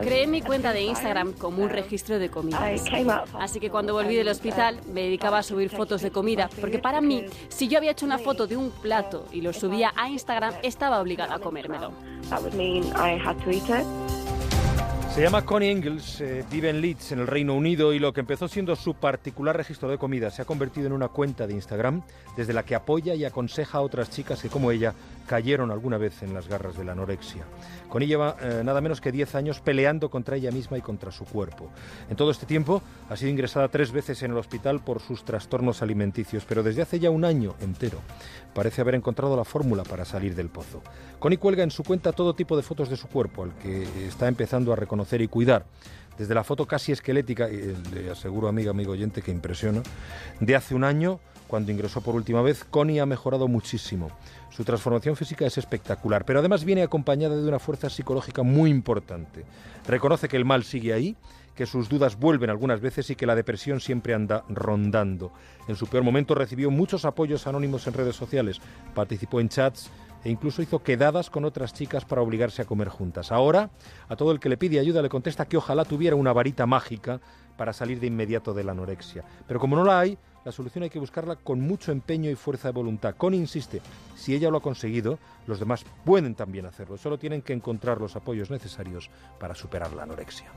Creé mi cuenta de Instagram como un registro de comidas. Así que cuando volví del hospital me dedicaba a subir fotos de comida, porque para mí, si yo había hecho una foto de un plato y lo subía a Instagram, estaba obligada a comérmelo. Se llama Connie Engels, eh, vive en Leeds, en el Reino Unido, y lo que empezó siendo su particular registro de comida se ha convertido en una cuenta de Instagram desde la que apoya y aconseja a otras chicas que, como ella, cayeron alguna vez en las garras de la anorexia. Connie lleva eh, nada menos que 10 años peleando contra ella misma y contra su cuerpo. En todo este tiempo ha sido ingresada tres veces en el hospital por sus trastornos alimenticios, pero desde hace ya un año entero parece haber encontrado la fórmula para salir del pozo. Connie cuelga en su cuenta todo tipo de fotos de su cuerpo, al que está empezando a reconocer y cuidar. Desde la foto casi esquelética, y le aseguro, amiga, amigo oyente, que impresiona, de hace un año, cuando ingresó por última vez, Connie ha mejorado muchísimo. Su transformación física es espectacular, pero además viene acompañada de una fuerza psicológica muy importante. Reconoce que el mal sigue ahí, que sus dudas vuelven algunas veces y que la depresión siempre anda rondando. En su peor momento recibió muchos apoyos anónimos en redes sociales, participó en chats, e incluso hizo quedadas con otras chicas para obligarse a comer juntas. Ahora, a todo el que le pide ayuda le contesta que ojalá tuviera una varita mágica para salir de inmediato de la anorexia. Pero como no la hay, la solución hay que buscarla con mucho empeño y fuerza de voluntad. Connie insiste, si ella lo ha conseguido, los demás pueden también hacerlo. Solo tienen que encontrar los apoyos necesarios para superar la anorexia.